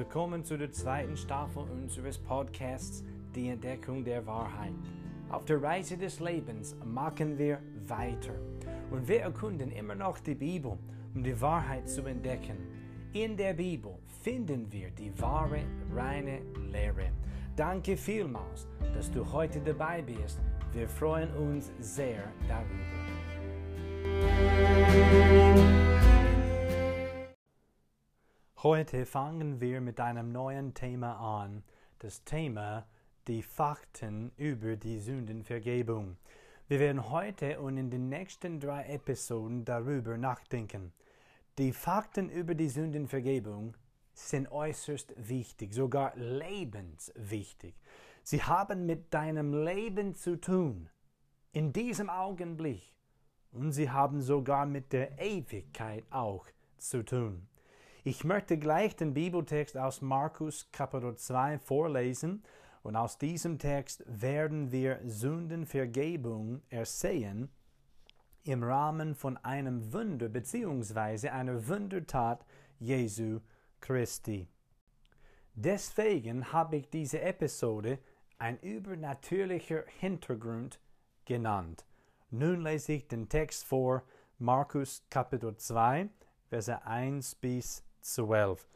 Willkommen zu der zweiten Staffel unseres Podcasts Die Entdeckung der Wahrheit. Auf der Reise des Lebens machen wir weiter und wir erkunden immer noch die Bibel, um die Wahrheit zu entdecken. In der Bibel finden wir die wahre, reine Lehre. Danke vielmals, dass du heute dabei bist. Wir freuen uns sehr darüber. Heute fangen wir mit einem neuen Thema an. Das Thema die Fakten über die Sündenvergebung. Wir werden heute und in den nächsten drei Episoden darüber nachdenken. Die Fakten über die Sündenvergebung sind äußerst wichtig, sogar lebenswichtig. Sie haben mit deinem Leben zu tun, in diesem Augenblick. Und sie haben sogar mit der Ewigkeit auch zu tun. Ich möchte gleich den Bibeltext aus Markus Kapitel 2 vorlesen und aus diesem Text werden wir Sündenvergebung ersehen im Rahmen von einem Wunder bzw. einer Wundertat Jesu Christi. Deswegen habe ich diese Episode ein übernatürlicher Hintergrund genannt. Nun lese ich den Text vor, Markus Kapitel 2, Verse 1 bis 12.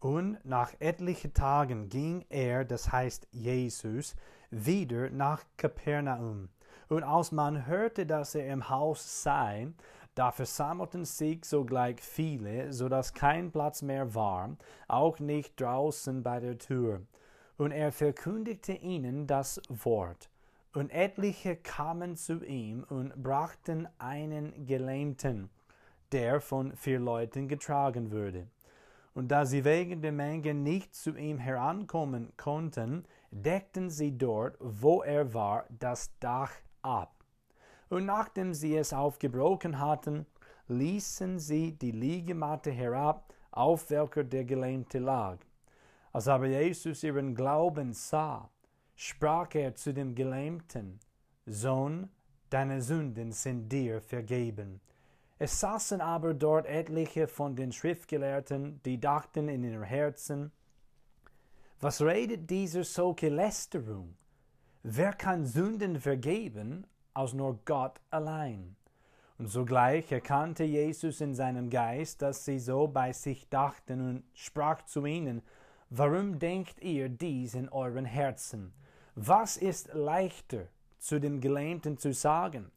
Und nach etlichen Tagen ging er, das heißt Jesus, wieder nach Kapernaum. Und als man hörte, dass er im Haus sei, da versammelten sich sogleich viele, so dass kein Platz mehr war, auch nicht draußen bei der Tür. Und er verkündigte ihnen das Wort. Und etliche kamen zu ihm und brachten einen Gelähmten, der von vier Leuten getragen würde. Und da sie wegen der Menge nicht zu ihm herankommen konnten, deckten sie dort, wo er war, das Dach ab. Und nachdem sie es aufgebrochen hatten, ließen sie die Liegematte herab, auf welcher der Gelähmte lag. Als aber Jesus ihren Glauben sah, sprach er zu dem Gelähmten, Sohn, deine Sünden sind dir vergeben. Es saßen aber dort etliche von den Schriftgelehrten, die dachten in ihrem Herzen, was redet dieser solche Lästerung? Wer kann Sünden vergeben, als nur Gott allein? Und sogleich erkannte Jesus in seinem Geist, dass sie so bei sich dachten und sprach zu ihnen, Warum denkt ihr dies in euren Herzen? Was ist leichter, zu dem Gelähmten zu sagen,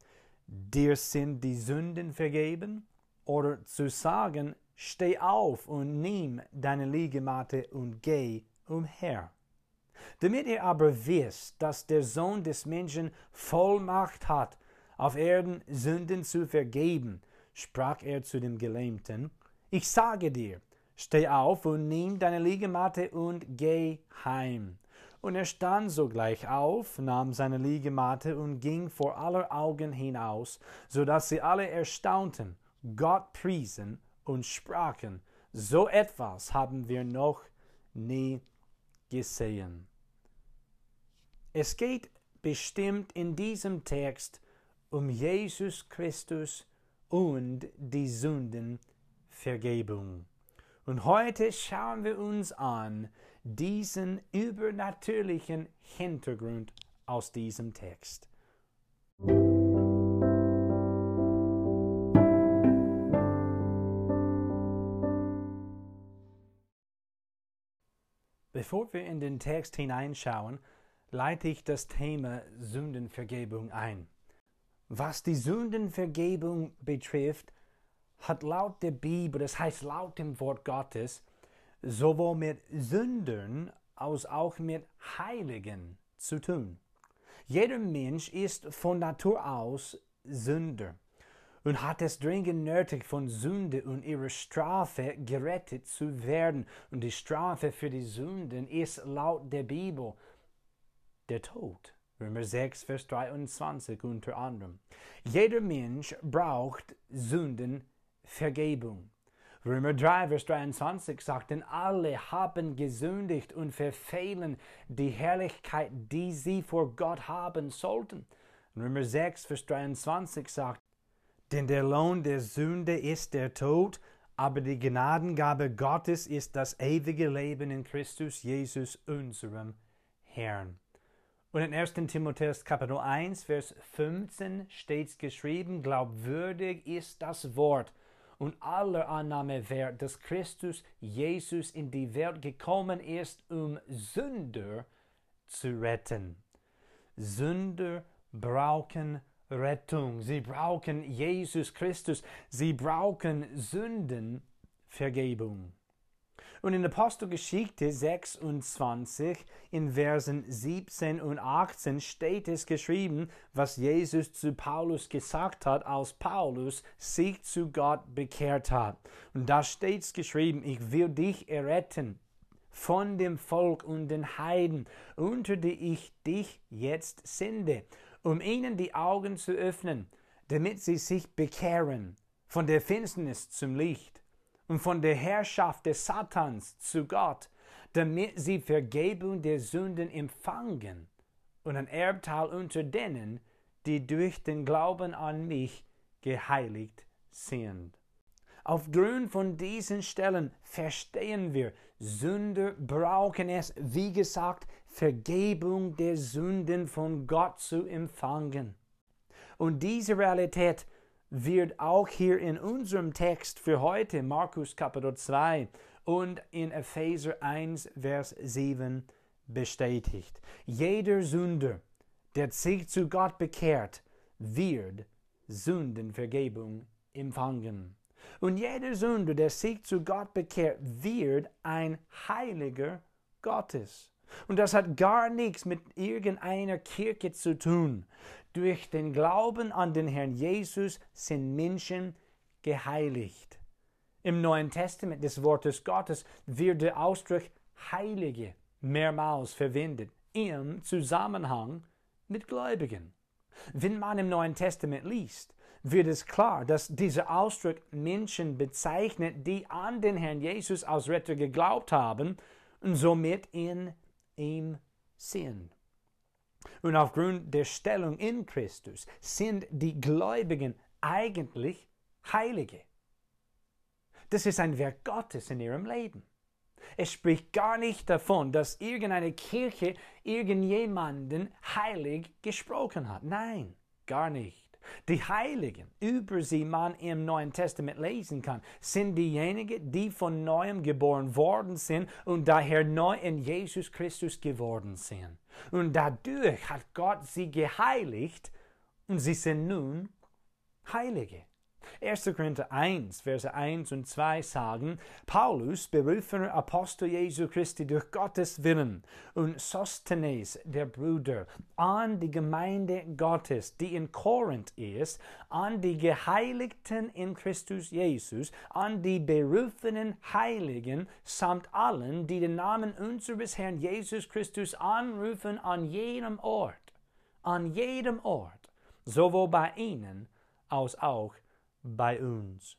dir sind die Sünden vergeben, oder zu sagen, steh auf und nimm deine Liegematte und geh umher. Damit ihr aber wisst, dass der Sohn des Menschen Vollmacht hat, auf Erden Sünden zu vergeben, sprach er zu dem Gelähmten, ich sage dir, Steh auf und nimm deine Liegematte und geh heim. Und er stand sogleich auf, nahm seine Liegematte und ging vor aller Augen hinaus, so dass sie alle erstaunten, Gott priesen und sprachen, so etwas haben wir noch nie gesehen. Es geht bestimmt in diesem Text um Jesus Christus und die Sündenvergebung. Und heute schauen wir uns an diesen übernatürlichen Hintergrund aus diesem Text. Bevor wir in den Text hineinschauen, leite ich das Thema Sündenvergebung ein. Was die Sündenvergebung betrifft, hat laut der Bibel, das heißt laut dem Wort Gottes, sowohl mit Sündern als auch mit Heiligen zu tun. Jeder Mensch ist von Natur aus Sünder und hat es dringend nötig, von Sünde und ihrer Strafe gerettet zu werden. Und die Strafe für die Sünden ist laut der Bibel der Tod. Römer 6, Vers 23 unter anderem. Jeder Mensch braucht Sünden Vergebung. Römer 3, Vers 23 sagt, denn alle haben gesündigt und verfehlen die Herrlichkeit, die sie vor Gott haben sollten. Römer 6, Vers 23 sagt, denn der Lohn der Sünde ist der Tod, aber die Gnadengabe Gottes ist das ewige Leben in Christus Jesus, unserem Herrn. Und in 1. Timotheus Kapitel 1, Vers 15 steht geschrieben, glaubwürdig ist das Wort und aller Annahme wert, dass Christus Jesus in die Welt gekommen ist, um Sünder zu retten. Sünder brauchen Rettung. Sie brauchen Jesus Christus. Sie brauchen Sündenvergebung. Und in Apostelgeschichte 26 in Versen 17 und 18 steht es geschrieben, was Jesus zu Paulus gesagt hat, als Paulus sich zu Gott bekehrt hat. Und da steht es geschrieben, ich will dich erretten von dem Volk und den Heiden, unter die ich dich jetzt sende um ihnen die Augen zu öffnen, damit sie sich bekehren von der Finsternis zum Licht und von der Herrschaft des Satans zu Gott, damit sie Vergebung der Sünden empfangen und ein Erbteil unter denen, die durch den Glauben an mich geheiligt sind. Aufgrund von diesen Stellen verstehen wir, Sünder brauchen es, wie gesagt, Vergebung der Sünden von Gott zu empfangen. Und diese Realität wird auch hier in unserem Text für heute, Markus Kapitel 2 und in Epheser 1, Vers 7 bestätigt. Jeder Sünder, der sich zu Gott bekehrt, wird Sündenvergebung empfangen. Und jeder Sünder, der sich zu Gott bekehrt, wird ein Heiliger Gottes. Und das hat gar nichts mit irgendeiner Kirche zu tun. Durch den Glauben an den Herrn Jesus sind Menschen geheiligt. Im Neuen Testament des Wortes Gottes wird der Ausdruck Heilige mehrmals verwendet im Zusammenhang mit Gläubigen. Wenn man im Neuen Testament liest, wird es klar, dass dieser Ausdruck Menschen bezeichnet, die an den Herrn Jesus als Retter geglaubt haben und somit in ihm sind. Und aufgrund der Stellung in Christus sind die Gläubigen eigentlich Heilige. Das ist ein Werk Gottes in ihrem Leben. Es spricht gar nicht davon, dass irgendeine Kirche irgendjemanden heilig gesprochen hat. Nein, gar nicht. Die Heiligen, über sie man im Neuen Testament lesen kann, sind diejenigen, die von neuem geboren worden sind und daher neu in Jesus Christus geworden sind. Und dadurch hat Gott sie geheiligt und sie sind nun Heilige. 1. Korinther 1, Verse 1 und 2 sagen, Paulus, berufener Apostel Jesu Christi durch Gottes Willen und Sostenes, der Bruder, an die Gemeinde Gottes, die in Korinth ist, an die Geheiligten in Christus Jesus, an die berufenen Heiligen, samt allen, die den Namen unseres Herrn Jesus Christus anrufen an jedem Ort, an jedem Ort, sowohl bei ihnen als auch bei uns.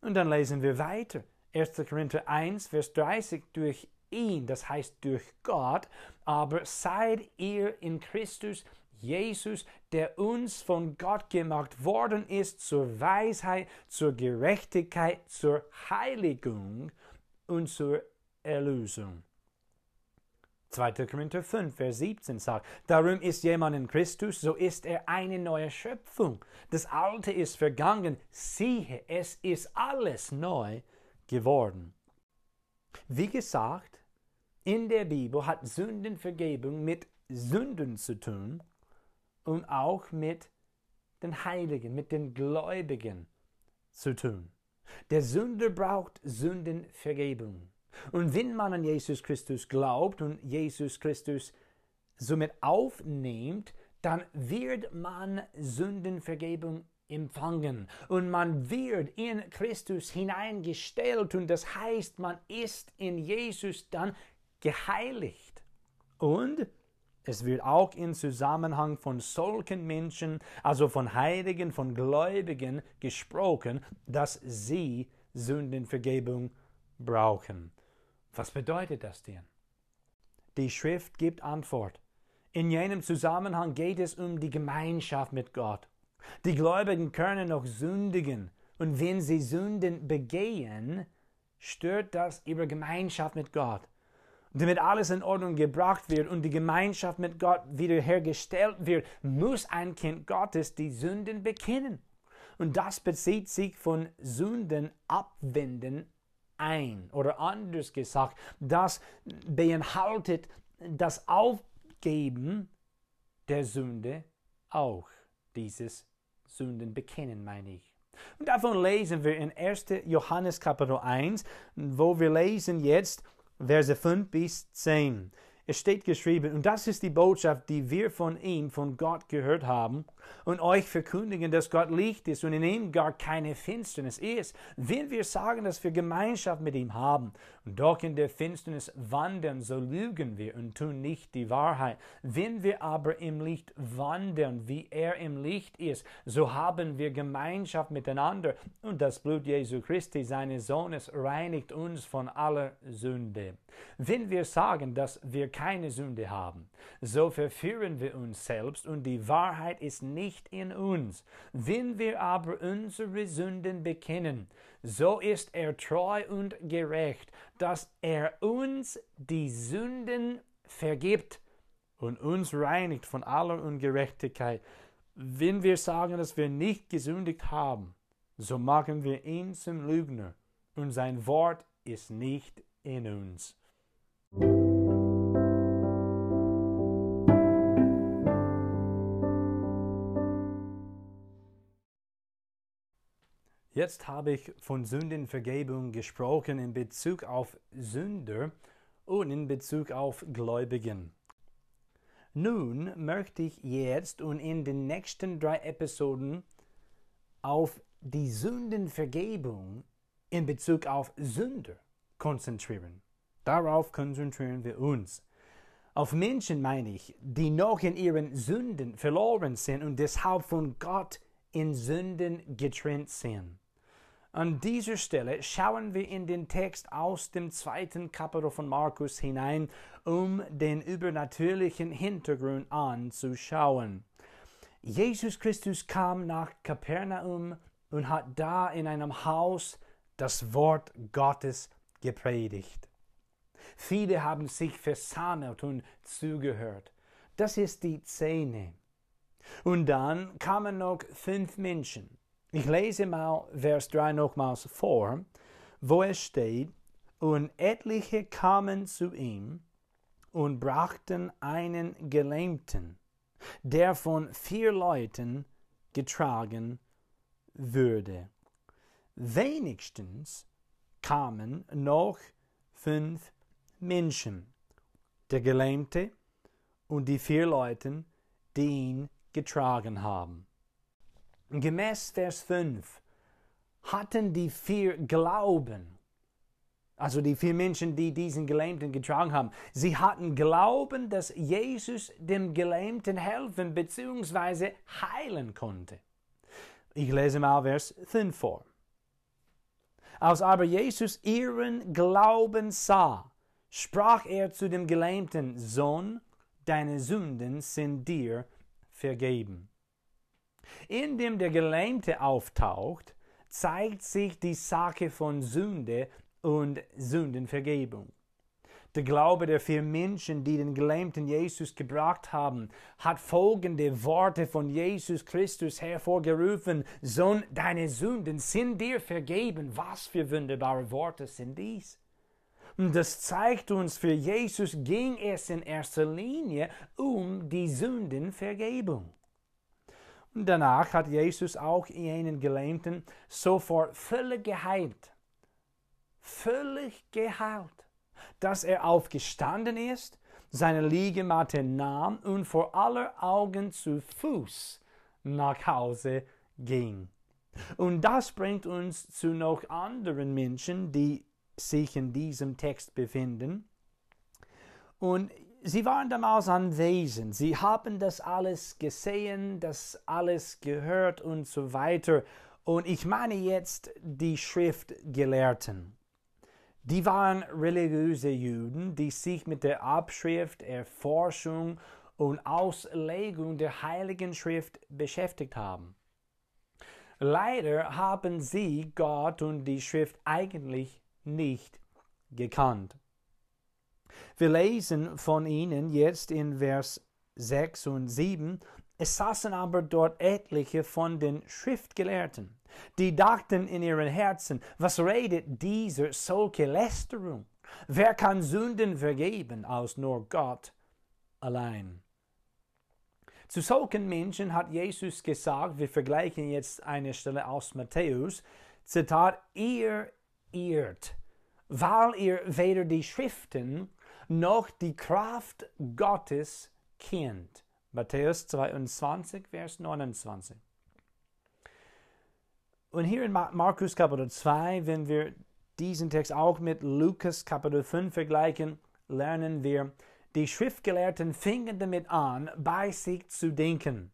Und dann lesen wir weiter. 1. Korinther 1, Vers 30, durch ihn, das heißt durch Gott, aber seid ihr in Christus Jesus, der uns von Gott gemacht worden ist zur Weisheit, zur Gerechtigkeit, zur Heiligung und zur Erlösung. 2. Korinther 5, Vers 17 sagt, darum ist jemand in Christus, so ist er eine neue Schöpfung. Das Alte ist vergangen, siehe, es ist alles neu geworden. Wie gesagt, in der Bibel hat Sündenvergebung mit Sünden zu tun und auch mit den Heiligen, mit den Gläubigen zu tun. Der Sünder braucht Sündenvergebung. Und wenn man an Jesus Christus glaubt und Jesus Christus somit aufnimmt, dann wird man Sündenvergebung empfangen und man wird in Christus hineingestellt und das heißt, man ist in Jesus dann geheiligt. Und es wird auch im Zusammenhang von solchen Menschen, also von Heiligen, von Gläubigen gesprochen, dass sie Sündenvergebung brauchen. Was bedeutet das denn? Die Schrift gibt Antwort. In jenem Zusammenhang geht es um die Gemeinschaft mit Gott. Die Gläubigen können noch sündigen, Und wenn sie Sünden begehen, stört das ihre Gemeinschaft mit Gott. Damit alles in Ordnung gebracht wird und die Gemeinschaft mit Gott wiederhergestellt wird, muss ein Kind Gottes die Sünden bekennen. Und das bezieht sich von Sünden abwenden ein. Oder anders gesagt, das beinhaltet das Aufgeben der Sünde auch. Dieses Sünden bekennen, meine ich. Und davon lesen wir in 1. Johannes Kapitel 1, wo wir lesen jetzt Verse 5 bis 10. Es steht geschrieben, und das ist die Botschaft, die wir von ihm, von Gott gehört haben und euch verkündigen, dass Gott Licht ist und in ihm gar keine Finsternis ist. Wenn wir sagen, dass wir Gemeinschaft mit ihm haben und doch in der Finsternis wandern, so lügen wir und tun nicht die Wahrheit. Wenn wir aber im Licht wandern, wie er im Licht ist, so haben wir Gemeinschaft miteinander und das Blut Jesu Christi, seines Sohnes, reinigt uns von aller Sünde. Wenn wir sagen, dass wir keine Sünde haben, so verführen wir uns selbst und die Wahrheit ist nicht in uns. Wenn wir aber unsere Sünden bekennen, so ist er treu und gerecht, dass er uns die Sünden vergibt und uns reinigt von aller Ungerechtigkeit. Wenn wir sagen, dass wir nicht gesündigt haben, so machen wir ihn zum Lügner und sein Wort ist nicht in uns. Jetzt habe ich von Sündenvergebung gesprochen in Bezug auf Sünder und in Bezug auf Gläubigen. Nun möchte ich jetzt und in den nächsten drei Episoden auf die Sündenvergebung in Bezug auf Sünder konzentrieren. Darauf konzentrieren wir uns. Auf Menschen meine ich, die noch in ihren Sünden verloren sind und deshalb von Gott in Sünden getrennt sind. An dieser Stelle schauen wir in den Text aus dem zweiten Kapitel von Markus hinein, um den übernatürlichen Hintergrund anzuschauen. Jesus Christus kam nach Kapernaum und hat da in einem Haus das Wort Gottes gepredigt. Viele haben sich versammelt und zugehört. Das ist die Szene. Und dann kamen noch fünf Menschen. Ich lese mal Vers 3 nochmals vor, wo es steht, und etliche kamen zu ihm und brachten einen Gelähmten, der von vier Leuten getragen würde. Wenigstens kamen noch fünf Menschen, der Gelähmte und die vier Leute, die ihn getragen haben. Gemäß Vers 5 hatten die vier Glauben, also die vier Menschen, die diesen Gelähmten getragen haben, sie hatten Glauben, dass Jesus dem Gelähmten helfen bzw. heilen konnte. Ich lese mal Vers 5 vor. Als aber Jesus ihren Glauben sah, sprach er zu dem Gelähmten, Sohn, deine Sünden sind dir vergeben. Indem der Gelähmte auftaucht, zeigt sich die Sache von Sünde und Sündenvergebung. Der Glaube der vier Menschen, die den gelähmten Jesus gebracht haben, hat folgende Worte von Jesus Christus hervorgerufen. Sohn, deine Sünden sind dir vergeben. Was für wunderbare Worte sind dies? Und das zeigt uns, für Jesus ging es in erster Linie um die Sündenvergebung. Danach hat Jesus auch jenen Gelähmten sofort völlig geheilt. Völlig geheilt. Dass er aufgestanden ist, seine Liegematte nahm und vor aller Augen zu Fuß nach Hause ging. Und das bringt uns zu noch anderen Menschen, die sich in diesem Text befinden. Und sie waren damals anwesend, sie haben das alles gesehen, das alles gehört und so weiter. Und ich meine jetzt die Schriftgelehrten. Die waren religiöse Juden, die sich mit der Abschrift, Erforschung und Auslegung der Heiligen Schrift beschäftigt haben. Leider haben sie Gott und die Schrift eigentlich nicht gekannt. Wir lesen von ihnen jetzt in Vers 6 und 7, es saßen aber dort etliche von den Schriftgelehrten, die dachten in ihren Herzen, was redet dieser solche Lästerung? Wer kann Sünden vergeben als nur Gott allein? Zu solchen Menschen hat Jesus gesagt, wir vergleichen jetzt eine Stelle aus Matthäus, Zitat, ihr irrt, weil ihr weder die Schriften noch die Kraft Gottes kennt. Matthäus 22, Vers 29. Und hier in Markus Kapitel 2, wenn wir diesen Text auch mit Lukas Kapitel 5 vergleichen, lernen wir, die Schriftgelehrten fingen damit an, bei sich zu denken.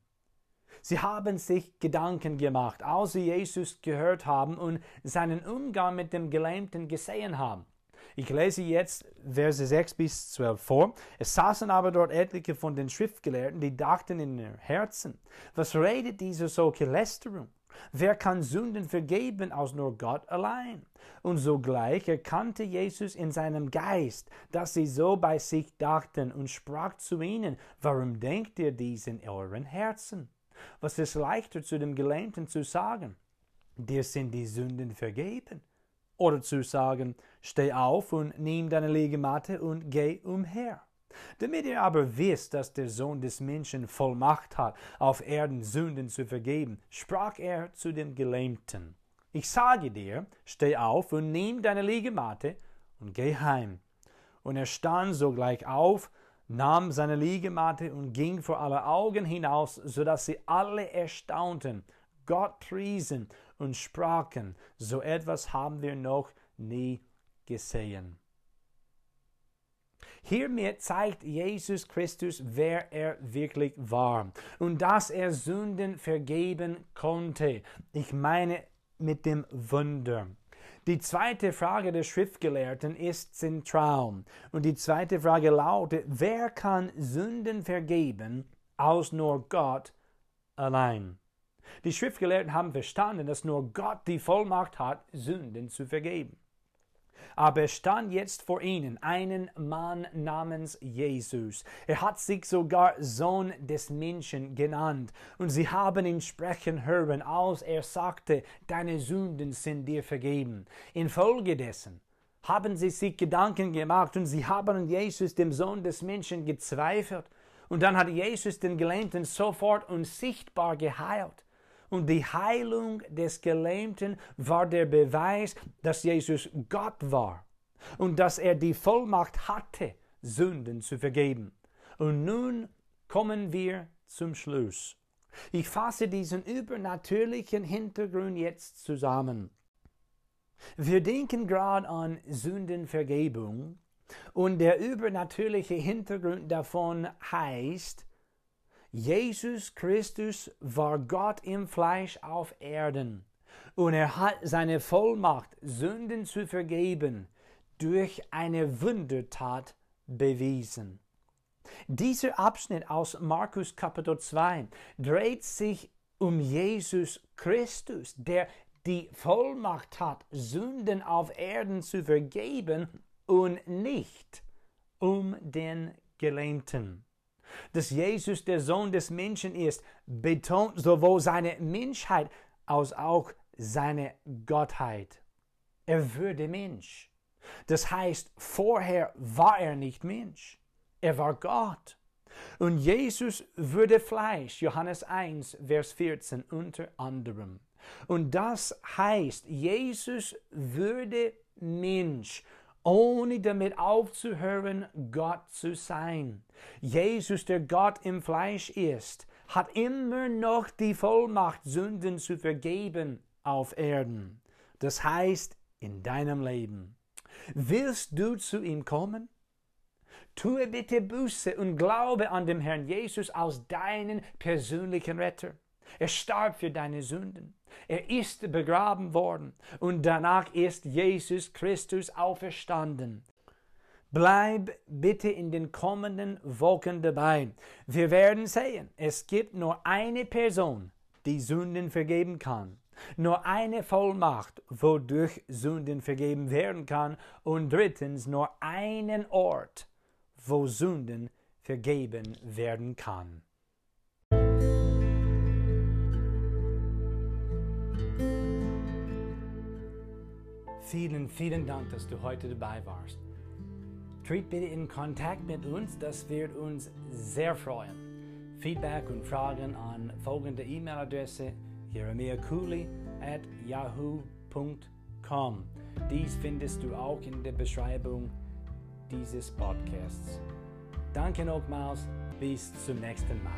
Sie haben sich Gedanken gemacht, als sie Jesus gehört haben und seinen Umgang mit dem Gelähmten gesehen haben. Ich lese jetzt Verse 6 bis 12 vor. Es saßen aber dort etliche von den Schriftgelehrten, die dachten in ihren Herzen, was redet diese solche Lästerung? Wer kann Sünden vergeben als nur Gott allein? Und sogleich erkannte Jesus in seinem Geist, dass sie so bei sich dachten und sprach zu ihnen, warum denkt ihr dies in euren Herzen? Was ist leichter zu dem Gelähmten zu sagen? Dir sind die Sünden vergeben. Oder zu sagen, steh auf und nimm deine Liegematte und geh umher. Damit ihr aber wisst, dass der Sohn des Menschen Vollmacht hat, auf Erden Sünden zu vergeben, sprach er zu dem Gelähmten. Ich sage dir, steh auf und nimm deine Liegematte und geh heim. Und er stand sogleich auf, nahm seine Liegematte und ging vor aller Augen hinaus, so dass sie alle erstaunten, Gott priesen und sprachen, so etwas haben wir noch nie gesehen. Hiermit zeigt Jesus Christus, wer er wirklich war und dass er Sünden vergeben konnte. Ich meine mit dem Wunder. Die zweite Frage der Schriftgelehrten ist zentral. Und die zweite Frage lautet, wer kann Sünden vergeben, als nur Gott allein? Die Schriftgelehrten haben verstanden, dass nur Gott die Vollmacht hat, Sünden zu vergeben. Aber es stand jetzt vor ihnen einen Mann namens Jesus. Er hat sich sogar Sohn des Menschen genannt. Und sie haben ihn sprechen hören, als er sagte, deine Sünden sind dir vergeben. Infolgedessen haben sie sich Gedanken gemacht und sie haben an Jesus, dem Sohn des Menschen, gezweifelt. Und dann hat Jesus den Gelähmten sofort und sichtbar geheilt. Und die Heilung des Gelähmten war der Beweis, dass Jesus Gott war und dass er die Vollmacht hatte, Sünden zu vergeben. Und nun kommen wir zum Schluss. Ich fasse diesen übernatürlichen Hintergrund jetzt zusammen. Wir denken gerade an Sündenvergebung und der übernatürliche Hintergrund davon heißt, Jesus Christus war Gott im Fleisch auf Erden und er hat seine Vollmacht, Sünden zu vergeben, durch eine Wundertat bewiesen. Dieser Abschnitt aus Markus Kapitel 2 dreht sich um Jesus Christus, der die Vollmacht hat, Sünden auf Erden zu vergeben und nicht um den Gelähmten dass Jesus der Sohn des Menschen ist, betont sowohl seine Menschheit als auch seine Gottheit. Er würde Mensch. Das heißt, vorher war er nicht Mensch. Er war Gott. Und Jesus würde Fleisch, Johannes 1, Vers 14 unter anderem. Und das heißt, Jesus würde Mensch ohne damit aufzuhören, Gott zu sein. Jesus, der Gott im Fleisch ist, hat immer noch die Vollmacht, Sünden zu vergeben auf Erden. Das heißt, in deinem Leben. Willst du zu ihm kommen? Tue bitte Buße und glaube an den Herrn Jesus als deinen persönlichen Retter. Er starb für deine Sünden. Er ist begraben worden und danach ist Jesus Christus auferstanden. Bleib bitte in den kommenden Wochen dabei. Wir werden sehen, es gibt nur eine Person, die Sünden vergeben kann. Nur eine Vollmacht, wodurch Sünden vergeben werden kann. Und drittens nur einen Ort, wo Sünden vergeben werden kann. Vielen, vielen Dank, dass du heute dabei warst. Tritt bitte in Kontakt mit uns, das wird uns sehr freuen. Feedback und Fragen an folgende E-Mail-Adresse jeremiahcooley at yahoo.com. Dies findest du auch in der Beschreibung dieses Podcasts. Danke nochmals, bis zum nächsten Mal.